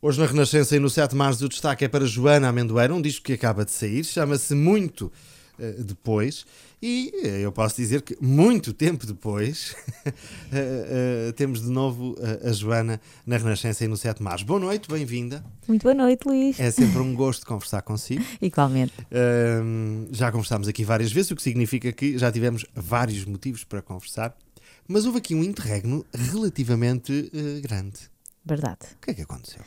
Hoje na Renascença e no 7 de março o destaque é para Joana Amendoeira, um disco que acaba de sair, chama-se Muito uh, Depois. E uh, eu posso dizer que muito tempo depois uh, temos de novo a Joana na Renascença e no 7 de março. Boa noite, bem-vinda. Muito boa noite, Luís. É sempre um gosto conversar consigo. Igualmente. já conversámos aqui várias vezes, o que significa que já tivemos vários motivos para conversar, mas houve aqui um interregno relativamente grande. Verdade. O que é que aconteceu?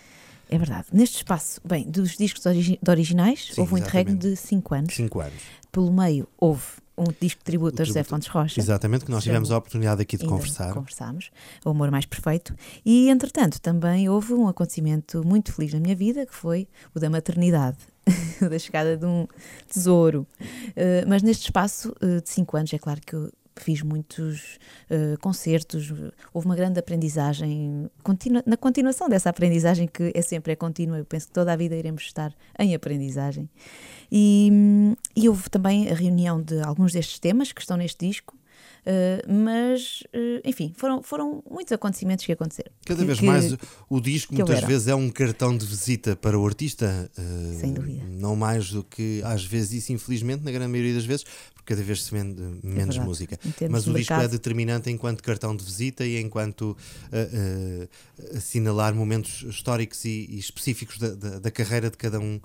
É verdade. Neste espaço, bem, dos discos origi de originais, Sim, houve um interregno de 5 anos. 5 anos. Pelo meio, houve um disco de tributo a José Fontes Rocha. Exatamente, que nós tivemos a oportunidade aqui de conversar. Conversámos, o Amor Mais Perfeito. E, entretanto, também houve um acontecimento muito feliz na minha vida, que foi o da maternidade. da chegada de um tesouro. Uh, mas neste espaço uh, de 5 anos, é claro que eu fiz muitos uh, concertos, houve uma grande aprendizagem, na continuação dessa aprendizagem que é sempre é contínua, eu penso que toda a vida iremos estar em aprendizagem. E, e houve também a reunião de alguns destes temas que estão neste disco, Uh, mas, uh, enfim, foram, foram muitos acontecimentos que aconteceram. Cada vez que, mais o disco muitas vezes é um cartão de visita para o artista. Uh, Sem dúvida. Não mais do que às vezes isso, infelizmente, na grande maioria das vezes, porque cada vez se vende menos é música. Mas o disco é determinante enquanto cartão de visita e enquanto assinalar momentos históricos e, e específicos da, da, da, carreira de cada um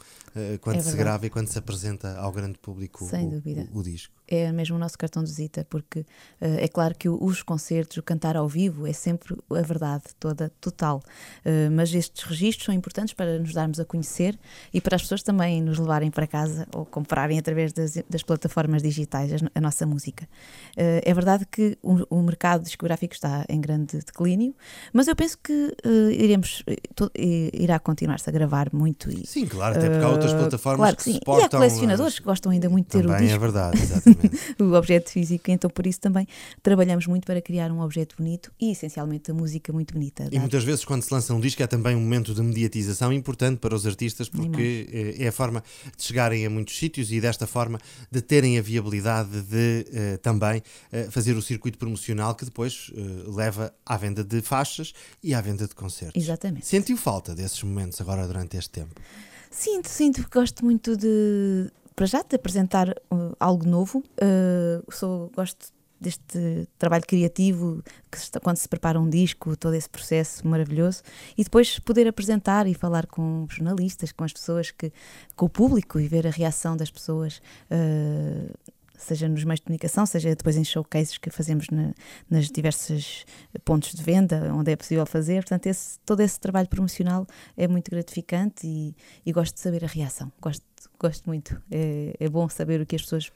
quando é se grava e quando se apresenta ao grande público Sem o, dúvida. O, o disco é mesmo o nosso cartão de visita, porque é claro que os concertos, o cantar ao vivo é sempre a verdade toda, total. Uh, mas estes registros são importantes para nos darmos a conhecer e para as pessoas também nos levarem para casa ou comprarem através das, das plataformas digitais a, nossa música. Uh, é verdade que o, o, mercado discográfico está em grande declínio, mas eu penso que iremos, to, irá continuar-se a gravar muito. E, sim, claro, até porque há outras plataformas claro que, que sim. suportam. E há colecionadores que gostam ainda muito de ter o disco. é verdade, exatamente. o objeto físico. Então, por isso também trabalhamos muito para criar um objeto bonito e, essencialmente, a música muito bonita. E muitas vezes, quando se lança um disco, é também um momento de mediatização importante para os artistas, porque eh, é a forma de chegarem a muitos sítios e, desta forma, de terem a viabilidade de uh, também uh, fazer o circuito promocional que depois uh, leva à venda de faixas e à venda de concertos. Exatamente. Sentiu falta desses momentos agora durante este tempo? Sinto, sinto, porque gosto muito de, para já, de apresentar uh, algo novo. Uh, sou, gosto deste trabalho criativo, que quando se prepara um disco, todo esse processo maravilhoso, e depois poder apresentar e falar com jornalistas, com as pessoas que, com o público e ver a reação das pessoas. Uh, seja nos meios de comunicação, seja depois em showcases que fazemos na, nas diversos pontos de venda, onde é possível fazer. Portanto, esse, todo esse trabalho promocional é muito gratificante e, e gosto de saber a reação. Gosto, gosto muito. É, é bom saber o que as pessoas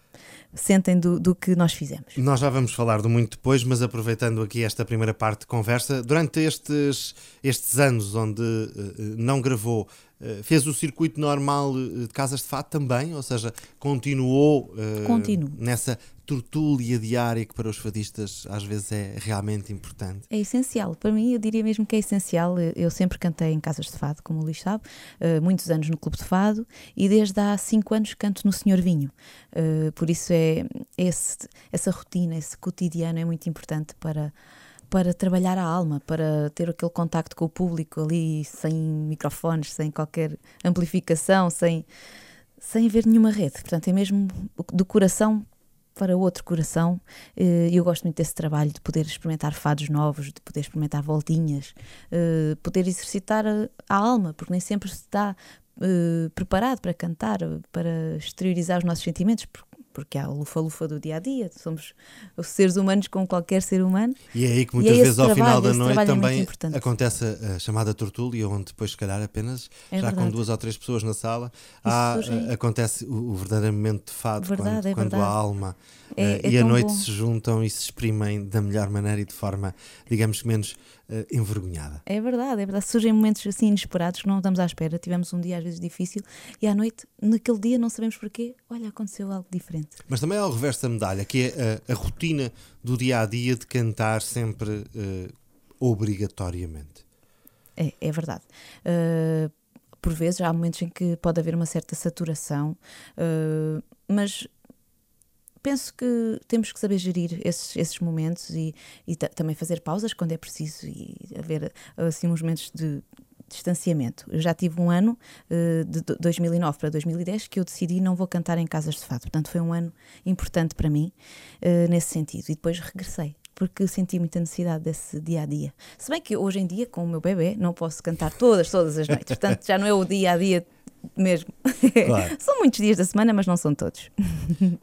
sentem do, do que nós fizemos. Nós já vamos falar do muito depois, mas aproveitando aqui esta primeira parte de conversa, durante estes, estes anos onde uh, não gravou fez o circuito normal eh, de casas de fato também, ou seja, continuou uh, nessa tortúlia diária que para os fadistas às vezes é realmente importante. É essencial, para mim eu diria mesmo que é essencial. Eu sempre cantei em casas de fado, como o Luís sabe, uh, muitos anos no Clube de Fado e desde há cinco anos canto no Senhor Vinho. Uh, por isso é esse, essa rotina, esse cotidiano é muito importante para para trabalhar a alma, para ter aquele contacto com o público ali, sem microfones, sem qualquer amplificação, sem, sem haver nenhuma rede. Portanto, é mesmo do coração para outro coração. Eh, eu gosto muito desse trabalho de poder experimentar fados novos, de poder experimentar voltinhas, eh, poder exercitar a, a alma, porque nem sempre se está eh, preparado para cantar, para exteriorizar os nossos sentimentos, porque porque há o lufa-lufa do dia a dia, somos os seres humanos como qualquer ser humano. E é aí que muitas é vezes ao final da noite é também é acontece a, chamada tortúlia, onde depois, se calhar, apenas é já verdade. com duas ou três pessoas na sala, há, acontece o, o, verdadeiro momento de fado, verdade, quando, quando a alma é, uh, e a noite bom. se juntam e se exprimem da melhor maneira e de forma, digamos, menos uh, envergonhada. É verdade, é verdade. Surgem momentos assim inesperados que não estamos à espera. Tivemos um dia às vezes difícil e à noite, naquele dia, não sabemos porquê, olha, aconteceu algo diferente. Mas também há o reverso da medalha, que é a, a rotina do dia a dia de cantar sempre uh, obrigatoriamente. É, é verdade. Uh, por vezes há momentos em que pode haver uma certa saturação, mas penso que temos que saber gerir esses, esses momentos e, e também fazer pausas quando é preciso e haver assim uns momentos de distanciamento. Eu já tive um ano, uh, de 2009 para 2010, que eu decidi não vou cantar em casas de fado. Portanto, foi um ano importante para mim uh, nesse sentido. E depois regressei porque senti muita necessidade desse dia a dia. Se bem que hoje em dia, com o meu bebê, não posso cantar todas, todas as noites. Portanto, já não é o dia a dia mesmo. Claro. são muitos dias da semana, mas não são todos.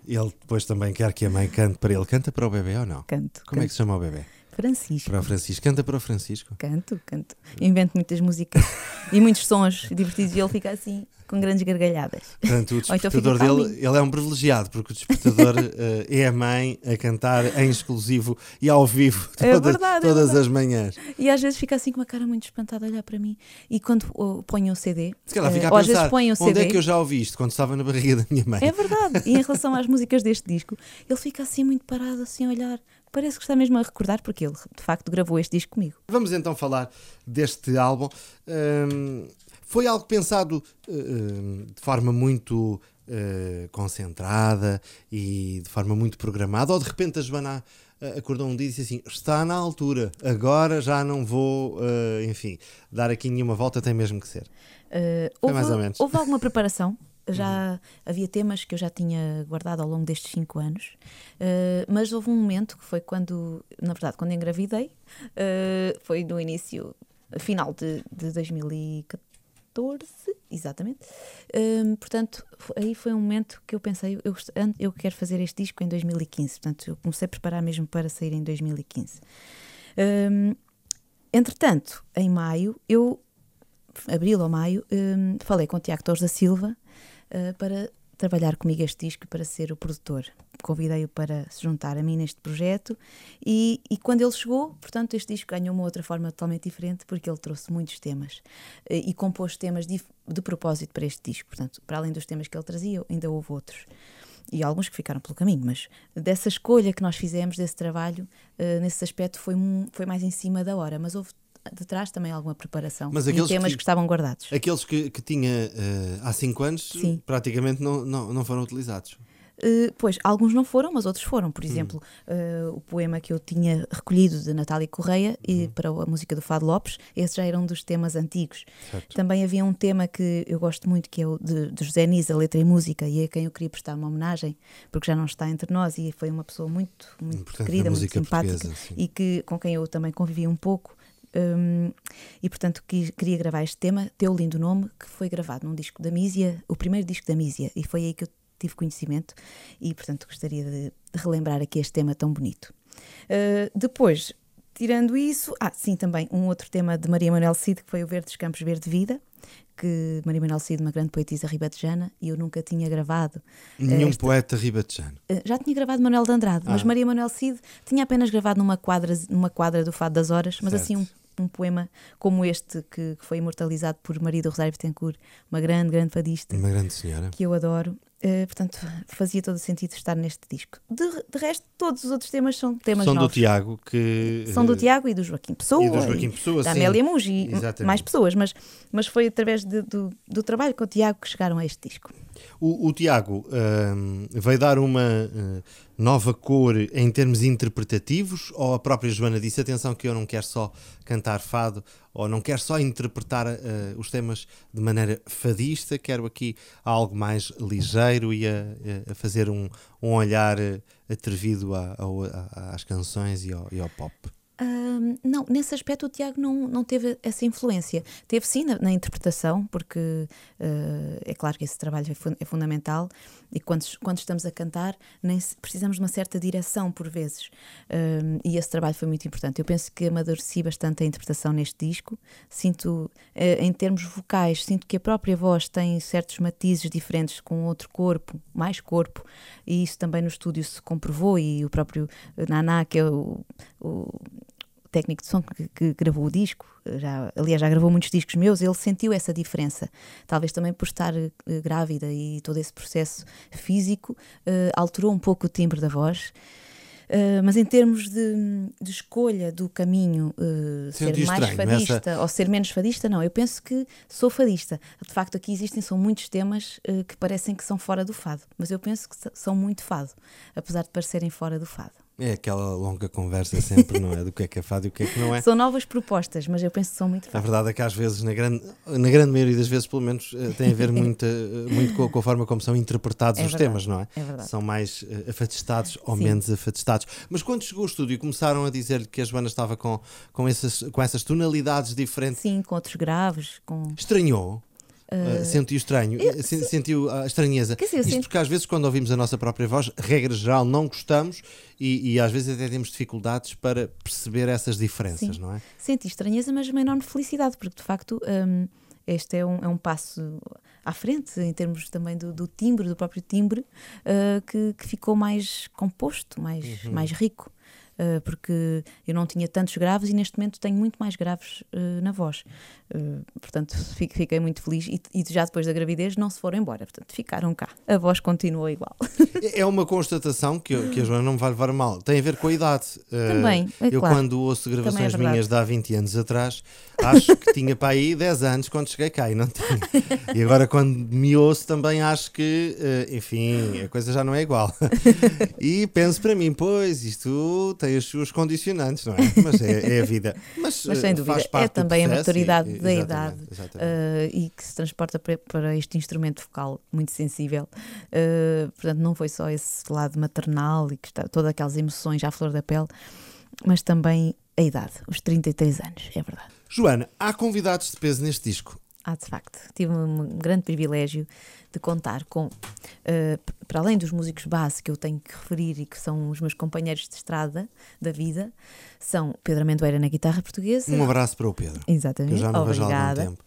Ele depois também quer que a mãe cante para ele. Canta para o bebê ou não? Canto. Como canto. é que se chama o bebê? Francisco. Para o Francisco. Canta para o Francisco. Canto, canto. Invento muitas músicas e muitos sons divertidos e ele fica assim com grandes gargalhadas. Portanto, o então despertador então dele ele é um privilegiado, porque o despertador uh, é a mãe a cantar em exclusivo e ao vivo é todas, é verdade, todas é as manhãs. E às vezes fica assim com uma cara muito espantada a olhar para mim. E quando uh, ponho um CD, Se calhar fica uh, a pensar, um onde CD, é que eu já ouvi isto? Quando estava na barriga da minha mãe. É verdade. E em relação às músicas deste disco, ele fica assim muito parado, assim a olhar parece que está mesmo a recordar, porque ele de facto gravou este disco comigo. Vamos então falar deste álbum. Um, foi algo pensado uh, de forma muito uh, concentrada e de forma muito programada, ou de repente a Joana acordou um dia e disse assim: está na altura, agora já não vou, uh, enfim, dar aqui nenhuma volta, tem mesmo que ser. Uh, houve, mais ou menos. Houve alguma preparação? já uhum. havia temas que eu já tinha guardado ao longo destes cinco anos, uh, mas houve um momento que foi quando, na verdade, quando engravidei, foi no início, final de, de 2014, exatamente. Uh, portanto, aí foi um momento que eu pensei, eu, eu quero fazer este disco em 2015, portanto, eu comecei a preparar mesmo para sair em 2015. entretanto, em maio, eu abril ou maio, um, falei com o Tiago Torres da Silva, uh, para trabalhar comigo este disco para ser o produtor. Convidei-o para se juntar a mim neste projeto e, e, quando ele chegou, portanto, este disco ganhou uma outra forma totalmente diferente porque ele trouxe muitos temas uh, e compôs temas de, de, propósito para este disco. Portanto, para além dos temas que ele trazia, ainda houve outros. E alguns que ficaram pelo caminho, mas dessa escolha que nós fizemos, desse trabalho, uh, nesse aspecto, foi, foi mais em cima da hora. Mas houve de trás também alguma preparação Mas aqueles temas que, que, estavam guardados. Aqueles que, que tinha uh, há 5 anos Sim. praticamente não, não, não foram utilizados. Uh, pois, alguns não foram, mas outros foram. Por hum. exemplo, uh, o poema que eu tinha recolhido de Natália Correia e uhum. para a música do Fado Lopes, esse já era um dos temas antigos. Certo. Também havia um tema que eu gosto muito, que é o de, de José Nisa, Letra e Música, e a quem eu queria prestar uma homenagem, porque já não está entre nós e foi uma pessoa muito, muito querida, muito simpática e que, com quem eu também convivi um pouco. Um, e portanto queria gravar este tema, Teu Lindo Nome, que foi gravado num disco da Mísia, o primeiro disco da Mísia, e foi aí que eu tive conhecimento e portanto gostaria de, de relembrar aqui este tema tão bonito. Uh, depois, tirando isso, ah, sim, também um outro tema de Maria Manuel Cid, que foi o Verdes Campos Verde Vida, que Maria Manuel Cid, uma grande poetisa ribatejana, e eu nunca tinha gravado. Nenhum esta... poeta ribatejano. Uh, já tinha gravado Manuel de Andrade, ah. mas Maria Manuel Cid tinha apenas gravado numa quadra, numa quadra do Fado das Horas, mas certo. assim um um poema como este, que, que, foi imortalizado por Maria do Rosário Betancourt, uma grande, grande fadista. Uma grande senhora. Que eu adoro. Uh, portanto, fazia todo o sentido estar neste disco. De, de, resto, todos os outros temas são temas são novos. do Tiago que são do Tiago e do Joaquim Pessoa e do Joaquim Pessoa, da Amélia Mugi e mais pessoas, mas, mas foi através de, do, do trabalho com o Tiago que chegaram a este disco. O, o Tiago uh, veio dar uma uh, nova cor em termos interpretativos ou a própria Joana disse atenção que eu não quero só cantar fado ou não quero só interpretar uh, os temas de maneira fadista, quero aqui algo mais ligeiro e a, a fazer um, um olhar atrevido a, a, às canções e ao, e ao pop não, nesse aspecto o Tiago não, não teve essa influência. Teve sim na, na interpretação, porque uh, é claro que esse trabalho é, é fundamental e quando, quando estamos a cantar nem precisamos de uma certa direção por vezes. e esse trabalho foi muito importante. Eu penso que amadureci bastante a interpretação neste disco. Sinto, uh, em termos vocais, sinto que a própria voz tem certos matizes diferentes com outro corpo, mais corpo, e isso também no estúdio se comprovou. E o próprio Naná, que é o, o técnico de som que, que, gravou o disco, já, aliás, já gravou muitos discos meus, ele sentiu essa diferença. Talvez também por estar uh, grávida e todo esse processo físico uh, alterou um pouco o timbre da voz. Uh, mas em termos de, de escolha do caminho uh, ser mais estranho, fadista essa... ou ser menos fadista, não. Eu penso que sou fadista. De facto, aqui existem são muitos temas que parecem que são fora do fado, mas eu penso que são muito fado, apesar de parecerem fora do fado. É aquela longa conversa sempre, não é? Do que é que é fado e o que é que não é. São novas propostas, mas eu penso que são muito A verdade é que às vezes, na grande, na grande maioria das vezes, pelo menos, eh, tem a ver muito, eh, muito com, a, com a forma como são interpretados É os verdade, temas, não é? é verdade. São mais uh, afatistados ou Sim. menos afatistados. Mas quando chegou ao estúdio e começaram a dizer que a Joana estava com, com, essas, com essas tonalidades diferentes, Sim, com outros graves, com. estranhou? Uh, sentiu estranho, eu- Sen- sentiu a estranheza. Dizer, Isto sinto- porque às vezes, quando ouvimos a nossa própria voz, regra geral, não gostamos e, e às vezes até temos dificuldades para perceber essas diferenças, Sim. não é? Senti estranheza, mas uma enorme felicidade, porque de facto hum, este é um, é um passo à frente em termos também do, do timbre, do próprio timbre, uh, que, que ficou mais composto, mais, Uhum. mais rico. Uh, porque eu não tinha tantos graves e neste momento tenho muito mais graves uh, na voz. Uh, portanto, fico- fiquei muito feliz e, e já depois da gravidez não se foram embora. Portanto, ficaram cá. A voz continuou igual. É uma constatação que, eu- que a Joana não me vai levar mal. Tem a ver com a idade. Também, é eu, claro. quando ouço gravações Também é minhas de há 20 anos atrás, acho que tinha para aí 10 anos quando cheguei cá e não tinha. E agora, quando me ouço, também acho que, enfim, a coisa já não é igual. E penso para mim, pois, isto tem as suas condicionantes, não é? Mas é, é a vida. Mas, Mas sem dúvida, faz é também a maturidade e- da exatamente, idade exatamente. uh, e que se transporta para, para este instrumento vocal muito sensível. Uh, portanto, não foi só esse lado maternal e que está, todas aquelas emoções à flor da pele, mas também a idade, os 33 anos, é verdade. Joana, há convidados de peso neste disco. Há de facto. Tive um grande privilégio de contar com, uh, para além dos músicos base que eu tenho que referir e que são os meus companheiros de estrada da vida, são Pedro Amendoeira na guitarra portuguesa. Um abraço para o Pedro. que Exatamente. eu já não vejo há algum Obrigada. tempo.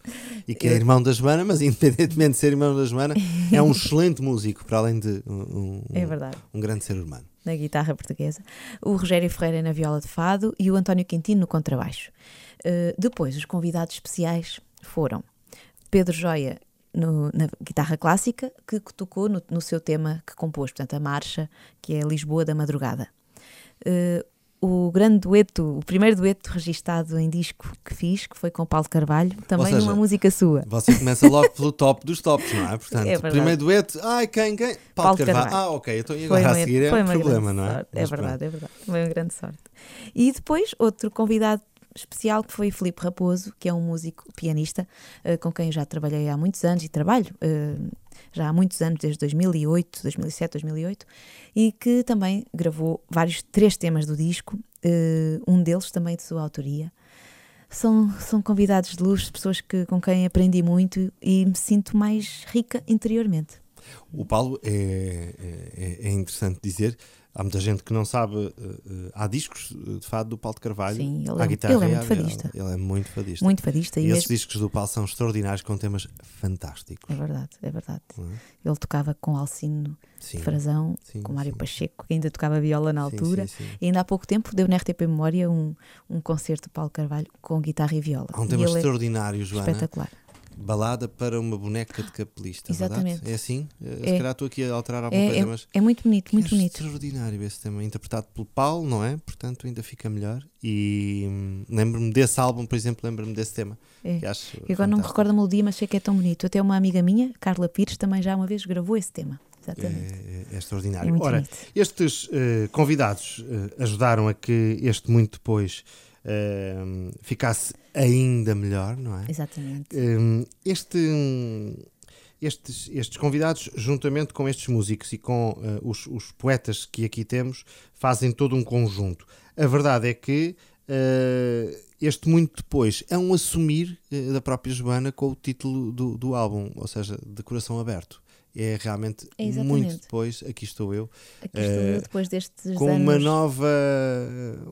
E que é irmão da Joana, mas independentemente de ser irmão da Joana, é um excelente músico, para além de um, um- É um grande ser humano. na guitarra portuguesa, o Rogério Ferreira na viola de fado e o António Quintino no contrabaixo. Uh, depois, os convidados especiais foram Pedro Joia no- na guitarra clássica, que tocou no, no seu tema que compôs, portanto, a marcha, que é Lisboa da Madrugada. Uh, o grande dueto, o primeiro dueto registado em disco que fiz, que foi com Paulo Carvalho, também seja, numa música sua. Você começa logo pelo top dos tops, não é? Portanto, É primeiro dueto, ai, quem, quem? Paulo, Paulo Carvalho. Carvalho. Ah, ok, então e agora a uma- seguir é um uma problema, não é? sorte. É Mas verdade, é verdade. Foi uma grande sorte. E depois, outro convidado especial que foi Filipe Raposo, que é um músico pianista eh, com quem eu já trabalhei há muitos anos e trabalho eh, já há muitos anos, desde 2008, 2007, 2008, e que também gravou vários, três temas do disco, eh, um deles também de sua autoria. São, são convidados de luz, pessoas que, com quem aprendi muito e me sinto mais rica interiormente. O Paulo é, é, é interessante dizer. Há muita gente que não sabe. eh, há discos eh, de fado do Paulo de Carvalho. Sim, ele é- guitarra ele é muito fadista. Ele é muito fadista. Muito fadista E e esses mesmo- discos do Paulo são extraordinários, com temas fantásticos. É verdade, é verdade. é? Ele tocava com Alcino Sim. de Frazão, sim, com Mário sim. Pacheco, que ainda tocava viola na altura. E ainda há pouco tempo deu na RTP Memória um, um concerto de Paulo Carvalho com guitarra e viola. Há um tema ele é extraordinário, Joana. espetacular. Balada para uma boneca de capelista. verdade? Exatamente. É assim? Eh, Se É. calhar estou aqui a alterar alguma É, coisa, é, mas. é muito bonito, muito é bonito. extraordinário esse tema, interpretado pelo Paulo, não é? Portanto, ainda fica melhor. E hum, lembro-me desse álbum, por exemplo, lembro-me desse tema. É. Que acho Eu agora não me fantástico. recordo a melodia, mas sei que é tão bonito. Até uma amiga minha, Carla Pires, também já uma vez gravou esse tema. Exatamente. É, é É, extraordinário. muito Ora, bonito. estes eh, convidados eh, ajudaram a que este muito depois eh, ficasse ainda melhor, não é? Exatamente. Hum, este, hum, estes, estes convidados, juntamente com estes músicos e com eh, os, os poetas que aqui temos, fazem todo um conjunto. A verdade é que eh, este muito depois é um assumir eh, da própria Joana com o título do, do álbum, ou seja, de coração aberto. É realmente É exatamente. muito depois, aqui estou eu, Aqui estou eh, eu depois destes com anos. uma nova,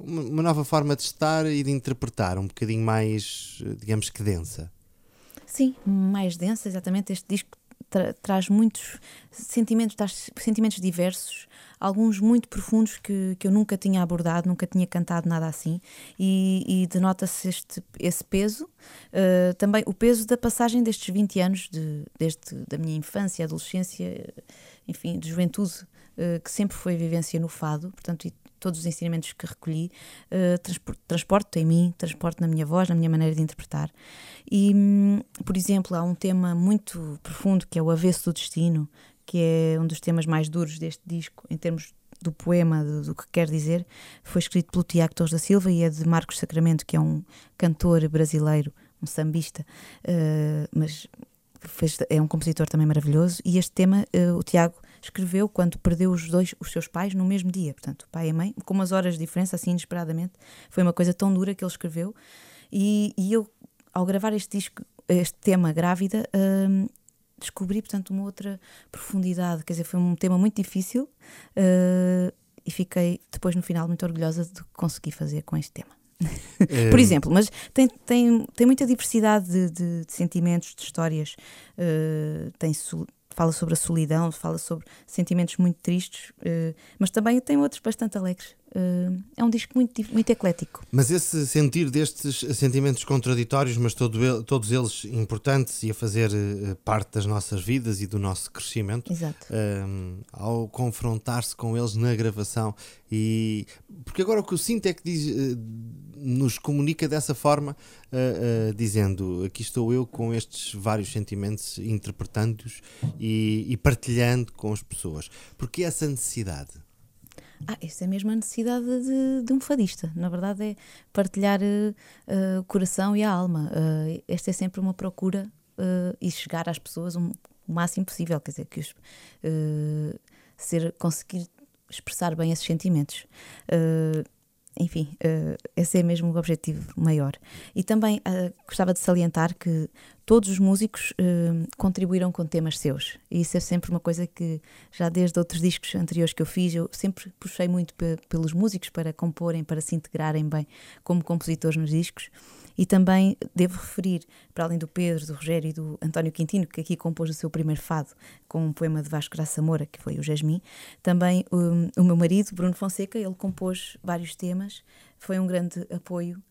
uma, uma nova forma de estar e de interpretar, um bocadinho mais, eh, digamos que densa. Sim, mais densa, exatamente. Este disco tra- traz muitos sentimentos, traz sentimentos diversos, alguns muito profundos que, que eu nunca tinha abordado, nunca tinha cantado nada assim, e, e denota-se esse peso, eh, também o peso da passagem destes 20 anos, de, desde da minha infância, adolescência, enfim, de juventude, eh, que sempre foi vivência no fado, portanto, e todos os ensinamentos que recolhi, transpor- transporto em mim, transporto na minha voz, na minha maneira de interpretar. E, hum, por exemplo, há um tema muito profundo que é o Avesso do Destino, que é um dos temas mais duros deste disco, em termos do poema, do, do, que quer dizer, foi escrito pelo Tiago Torres da Silva e é de Marcos Sacramento, que é um cantor brasileiro, um sambista, uh, mas fez, é um compositor também maravilhoso. E este tema uh, o Tiago escreveu quando perdeu os dois, os seus pais, no mesmo dia, portanto, o pai e a mãe, com umas horas de diferença, assim inesperadamente. Foi uma coisa tão dura que ele escreveu. E, e eu, ao gravar este disco, este tema grávida, uh, descobri, portanto, uma outra profundidade. Quer dizer, foi um tema muito difícil uh, e fiquei depois, no final, muito orgulhosa de conseguir fazer com este tema. É... Por exemplo, mas tem, tem, tem muita diversidade de, de, de sentimentos, de histórias. Uh, tem fala sobre a solidão, fala sobre sentimentos muito tristes, uh, mas também tem outros bastante alegres. Uh, é um disco muito, muito eclético. Mas esse sentir destes sentimentos contraditórios, mas todo ele, todos eles importantes e a fazer uh, parte das nossas vidas e do nosso crescimento, ao confrontar-se com eles na gravação, e porque agora o que eu sinto é que diz nos comunica dessa forma, uh, uh, dizendo aqui estou eu com estes vários sentimentos, interpretando-os e, e, partilhando com as pessoas. Porque essa necessidade? Ah, essa é mesmo a necessidade de, de um fadista. Na verdade, é partilhar uh, o coração e a alma. esta é sempre uma procura e chegar às pessoas um, o máximo possível. Quer dizer, que os, ser, conseguir expressar bem esses sentimentos. Uh, enfim, uh, esse é mesmo o objetivo maior. E também uh, gostava de salientar que todos os músicos uh, contribuíram com temas seus. E isso é sempre uma coisa que, já desde outros discos anteriores que eu fiz, eu sempre puxei muito pelos músicos para comporem, para se integrarem bem como compositores nos discos. E também devo referir, para além do Pedro, do Rogério e do António Quintino, que aqui compôs o seu primeiro fado com um poema de Vasco Graça Moura, que foi o Jasmim, também um, o meu marido, Bruno Fonseca, ele compôs vários temas, foi um grande apoio.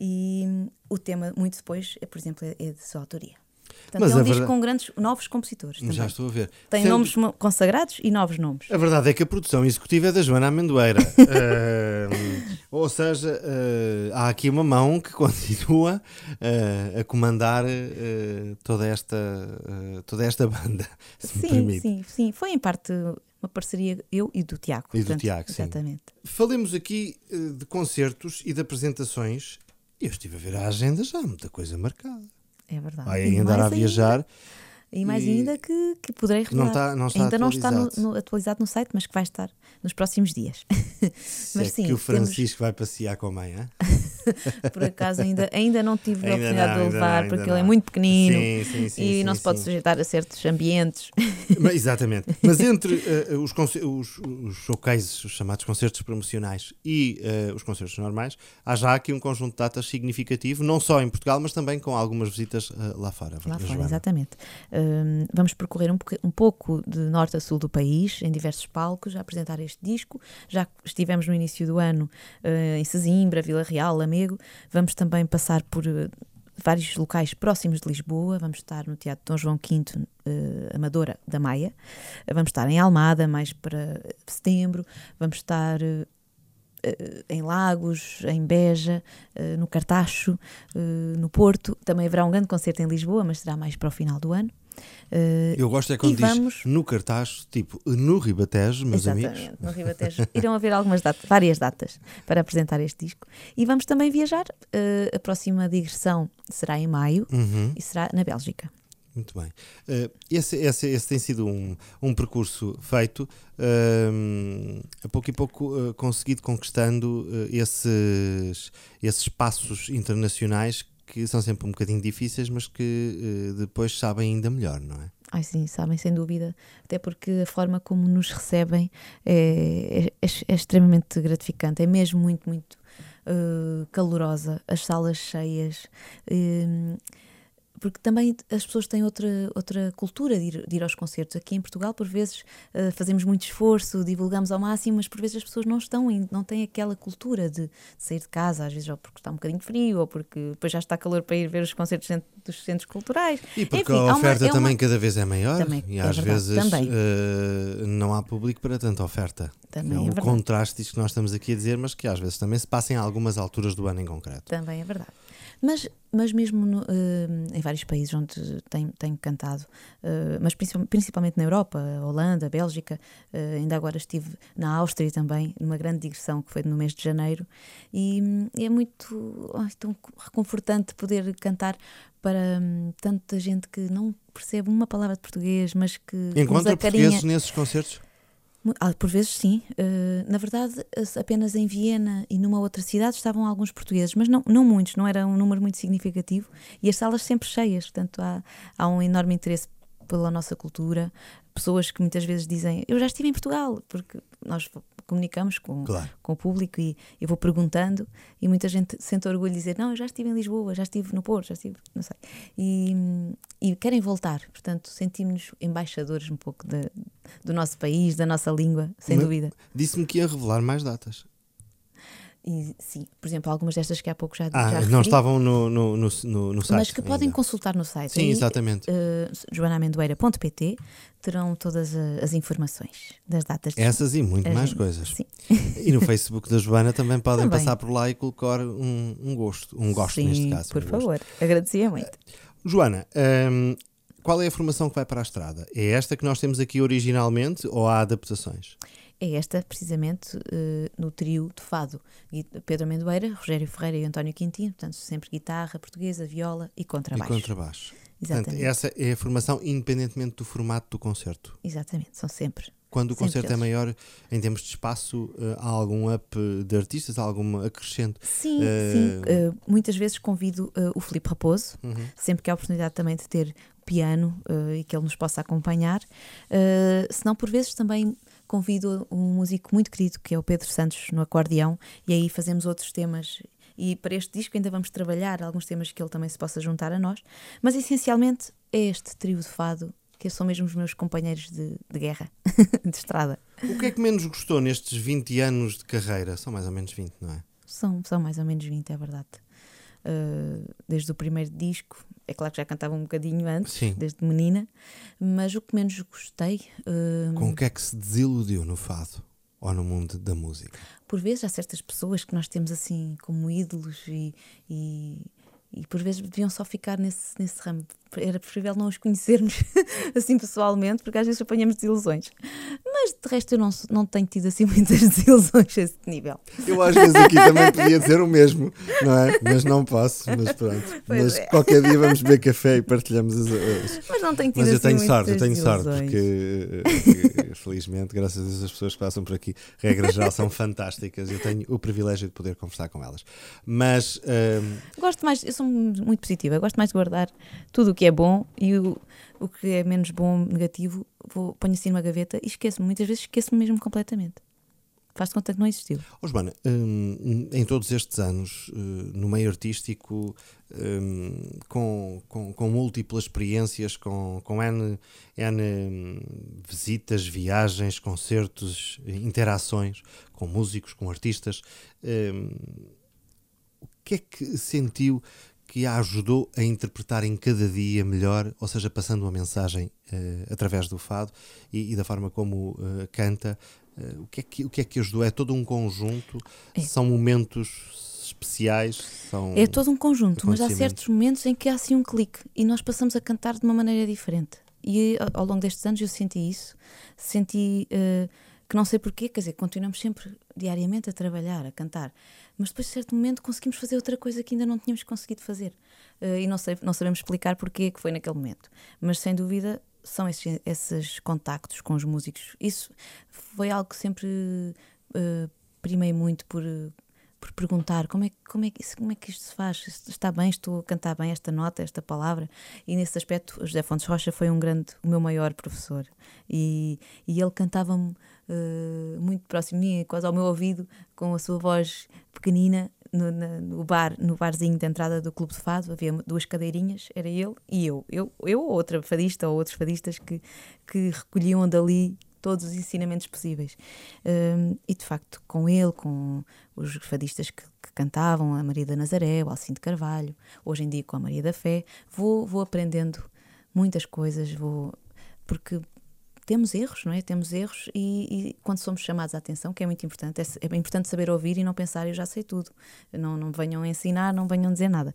E um, o tema, muito depois, é, por exemplo, é, é de sua autoria. Portanto, Mas é um disco verdade... com grandes novos compositores. Também. Já estou a ver. Tem Sendo... nomes consagrados e novos nomes. A verdade é que a produção executiva é da Joana Amendoeira. uh, ou seja, uh, há aqui uma mão que continua uh, a comandar toda, esta, toda esta banda. sim, sim, sim. Foi em parte uma parceria eu e do Tiago. E do Tiago, sim. Exatamente. Falemos aqui de concertos e de apresentações. Eu estive a ver a agenda já, muita coisa marcada. É verdade. Vai andar a viajar. Ainda, e mais e ainda que, que poderei revelar. Não está, não está ainda atualizado. não está no, no, atualizado no site, mas que vai estar nos próximos dias. mas é sim, que o Francisco temos... vai passear com a mãe, é? Por acaso ainda, ainda não tive a oportunidade não, de levar, não, porque ele é muito pequenino sim, sim, sim, e não se pode sujeitar a certos ambientes. Mas, exatamente. Mas entre uh, os, os, os showcases, os chamados concertos promocionais e uh, os concertos normais, há já aqui um conjunto de datas significativo, não só em Portugal, mas também com algumas visitas uh, lá fora. Lá fora, exatamente. Hum, vamos percorrer um, um pouco de norte a sul do país, em diversos palcos, a apresentar este disco. Já estivemos no início do ano em Sesimbra, Vila Real, Vamos também passar por vários locais próximos de Lisboa. Vamos estar no Teatro Dom João V, uh, Amadora da Maia. Vamos estar em Almada, mais para setembro. Vamos estar em Lagos, em Beja, no Cartacho, no Porto. Também haverá um grande concerto em Lisboa, mas será mais para o final do ano. Uh, Eu gosto é quando diz vamos... no cartaz, tipo no Ribatejo, meus Exatamente, amigos. no Ribatejo. Irão haver algumas datas, várias datas para apresentar este disco. E vamos também viajar. Uh, a próxima digressão será em maio uhum. e será na Bélgica. Muito bem. Uh, esse, esse, esse, tem sido um, um percurso feito, uh, a pouco e pouco uh, conseguido conquistando esses, esses passos internacionais que são sempre um bocadinho difíceis, mas que uh, depois sabem ainda melhor, não é? Ai sim, sabem, sem dúvida. Até porque a forma como nos recebem é, é, é extremamente gratificante. É mesmo muito, muito uh, calorosa. As salas cheias. Uh, porque também as pessoas têm outra, outra cultura de ir, de ir aos concertos. Aqui em Portugal, por vezes, uh, fazemos muito esforço, divulgamos ao máximo, mas por vezes as pessoas não estão, não têm aquela cultura de, de, sair de casa, às vezes ou porque está um bocadinho frio, ou porque depois já está calor para ir ver os concertos dos centros culturais. E porque Enfim, a oferta uma, é também uma... cada vez é maior também, e é às verdade, vezes uh, não há público para tanta oferta. Também é, é um contraste disso que nós estamos aqui a dizer, mas que às vezes também se passa em algumas alturas do ano em concreto. Também é verdade. Mas, mas mesmo no, uh, em vários países onde tenho, tenho cantado, uh, mas principalmente na Europa, Holanda, Bélgica, uh, ainda agora estive na Áustria também, numa grande digressão que foi no mês de janeiro, e, e é muito oh, tão reconfortante poder cantar para um, tanta gente que não percebe uma palavra de português, mas que. Encontra portugueses nesses concertos? Ah, por vezes sim. Uh, na verdade, apenas em Viena e numa outra cidade estavam alguns portugueses, mas não, não muitos, não era um número muito significativo. E as salas sempre cheias, portanto há, há um enorme interesse pela nossa cultura. Pessoas que muitas vezes dizem: Eu já estive em Portugal, porque nós comunicamos com, claro. com o público e eu vou perguntando e muita gente sente orgulho de dizer não, eu já estive em Lisboa, já estive no Porto, já estive, não sei. E, e querem voltar, portanto sentimos-nos embaixadores um pouco de, do nosso país, da nossa língua, sem Mas dúvida. Disse-me que ia revelar mais datas. E, sim, por exemplo, algumas destas que há pouco já, ah, já não estavam no, no, no, no, site. Mas que podem ainda. consultar no site. Sim, exatamente. Uh, joanamendoeira.pt terão todas as informações das datas. Essas e muito mais coisas. Sim. E no Facebook da Joana também podem também. passar por lá e colocar um, um gosto, um gosto sim, neste caso. por um favor, agradecia muito. Uh, Joana, um, qual é a formação que vai para a estrada? É esta que nós temos aqui originalmente ou há adaptações? É esta, precisamente, uh, no trio de fado. Pedro Amendoeira, Rogério Ferreira e António Quintino, portanto, sempre guitarra portuguesa, viola e contrabaixo. E contrabaixo. Exatamente. Portanto, essa é a formação independentemente do formato do concerto. Exatamente, são sempre. Quando o concerto é maior, em termos de espaço, uh, há algum up de artistas, há algum acrescento? Sim, uh... sim. Uh, muitas vezes convido o Filipe Raposo, uhum. sempre que há a oportunidade também de ter piano e que ele nos possa acompanhar. se não, por vezes também convido um músico muito querido que é o Pedro Santos no acordeão e aí fazemos outros temas e para este disco ainda vamos trabalhar alguns temas que ele também se possa juntar a nós, mas essencialmente é este trio de fado que são mesmo os meus companheiros de, de guerra, de estrada. O que é que menos gostou nestes 20 anos de carreira? São mais ou menos 20, não é? São, são mais ou menos 20, é verdade. Uh, desde o primeiro disco, é claro que já cantava um bocadinho antes, Sim. desde menina, mas o que menos gostei. Uh, Com o que é que se desiludiu no fado? Ou no mundo da música? Por vezes há certas pessoas que nós temos assim como ídolos e, e e por vezes deviam só ficar nesse, nesse ramo. Era preferível não os conhecermos assim pessoalmente, porque às vezes apanhamos desilusões. Mas de resto eu não, não tenho tido assim muitas desilusões a esse nível. Eu às vezes aqui também podia dizer o mesmo, não é? Mas não posso, mas pronto. Pois mas é. qualquer dia vamos beber café e partilhamos as. as... Mas não tenho tido Mas eu assim tenho sorte, eu tenho sorte, porque, porque felizmente, graças a Deus, as pessoas que passam por aqui, regra geral, são fantásticas. Eu tenho o privilégio de poder conversar com elas. Mas. Hum, Gosto mais, eu sou muito positiva. Eu gosto mais de guardar tudo o que é bom e o, o que é menos bom, negativo, vou, ponho assim numa gaveta e esqueço-me. Muitas vezes esqueço-me mesmo completamente. Faz de conta que não existiu. Osmana, hum, em todos estes anos, hum, no meio artístico, hum, com, com, com, múltiplas experiências, com, com N, N hum, visitas, viagens, concertos, interações com músicos, com artistas, hum, o que é que sentiu que a ajudou a interpretar em cada dia melhor, ou seja, passando uma mensagem uh, através do fado e, e da forma como uh, canta. Uh, o, que é que, o que é que ajudou? É todo um conjunto? É. São momentos especiais? São é todo um conjunto, mas há certos momentos em que há assim um clique e nós passamos a cantar de uma maneira diferente. E ao longo destes anos eu senti isso, senti que não sei porquê, quer dizer, continuamos sempre diariamente a trabalhar, a cantar, mas depois de certo momento conseguimos fazer outra coisa que ainda não tínhamos conseguido fazer. Uh, e não, sei, não sabemos explicar porquê que foi naquele momento. Mas sem dúvida são esses, esses contactos com os músicos. Isso foi algo que sempre uh, primei muito por, por perguntar como é, como, é como é que isto se faz? Está bem? Estou a cantar bem esta nota, esta palavra? E nesse aspecto, José Fontes Rocha foi um grande, o meu maior professor. E, e ele cantava-me uh, muito próximo de mim, quase ao meu ouvido, com a sua voz pequenina, no, no, bar, no barzinho de entrada do Clube de Fado, havia duas cadeirinhas, era ele e eu. Eu, eu ou outra fadista, ou outros fadistas que, que recolhiam dali todos os ensinamentos possíveis. Um, e de facto, com ele, com os fadistas que, que, cantavam, a Maria da Nazaré, o Alcino de Carvalho, hoje em dia com a Maria da Fé, vou, vou aprendendo muitas coisas, vou porque temos erros, não é? Temos erros e, e, quando somos chamados à atenção, que é muito importante, é, é, importante saber ouvir e não pensar eu já sei tudo. Não, não venham ensinar, não venham dizer nada.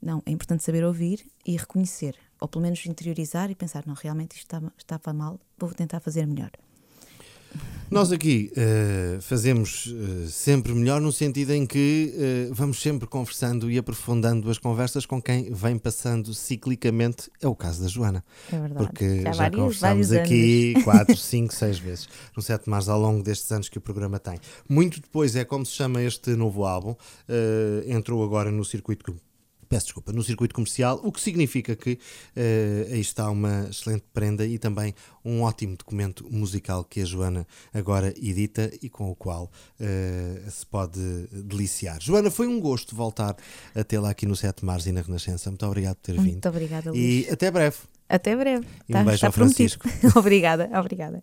Não, é importante saber ouvir e reconhecer, ou pelo menos interiorizar e pensar, não, realmente isto estava, estava mal, vou tentar fazer melhor. Nós aqui uh, fazemos uh, sempre melhor no sentido em que uh, vamos sempre conversando e aprofundando as conversas com quem vem passando ciclicamente. É o caso da Joana. É verdade. Porque já, já conversamos aqui anos. quatro, cinco, seis vezes no Sete Mares ao longo destes anos que o programa tem. Muito depois é como se chama este novo álbum. entrou agora no circuito peço desculpa, no circuito comercial, o que significa que uh, aí está uma excelente prenda e também um ótimo documento musical que a Joana agora edita e com o qual uh, se pode deliciar. Joana, foi um gosto voltar a tê-la aqui no Sete Mares e na Renascença. Muito obrigado por ter vindo. Muito obrigada, Luís. E até breve. Até breve. E um tá, beijo ao Francisco. obrigada, obrigada.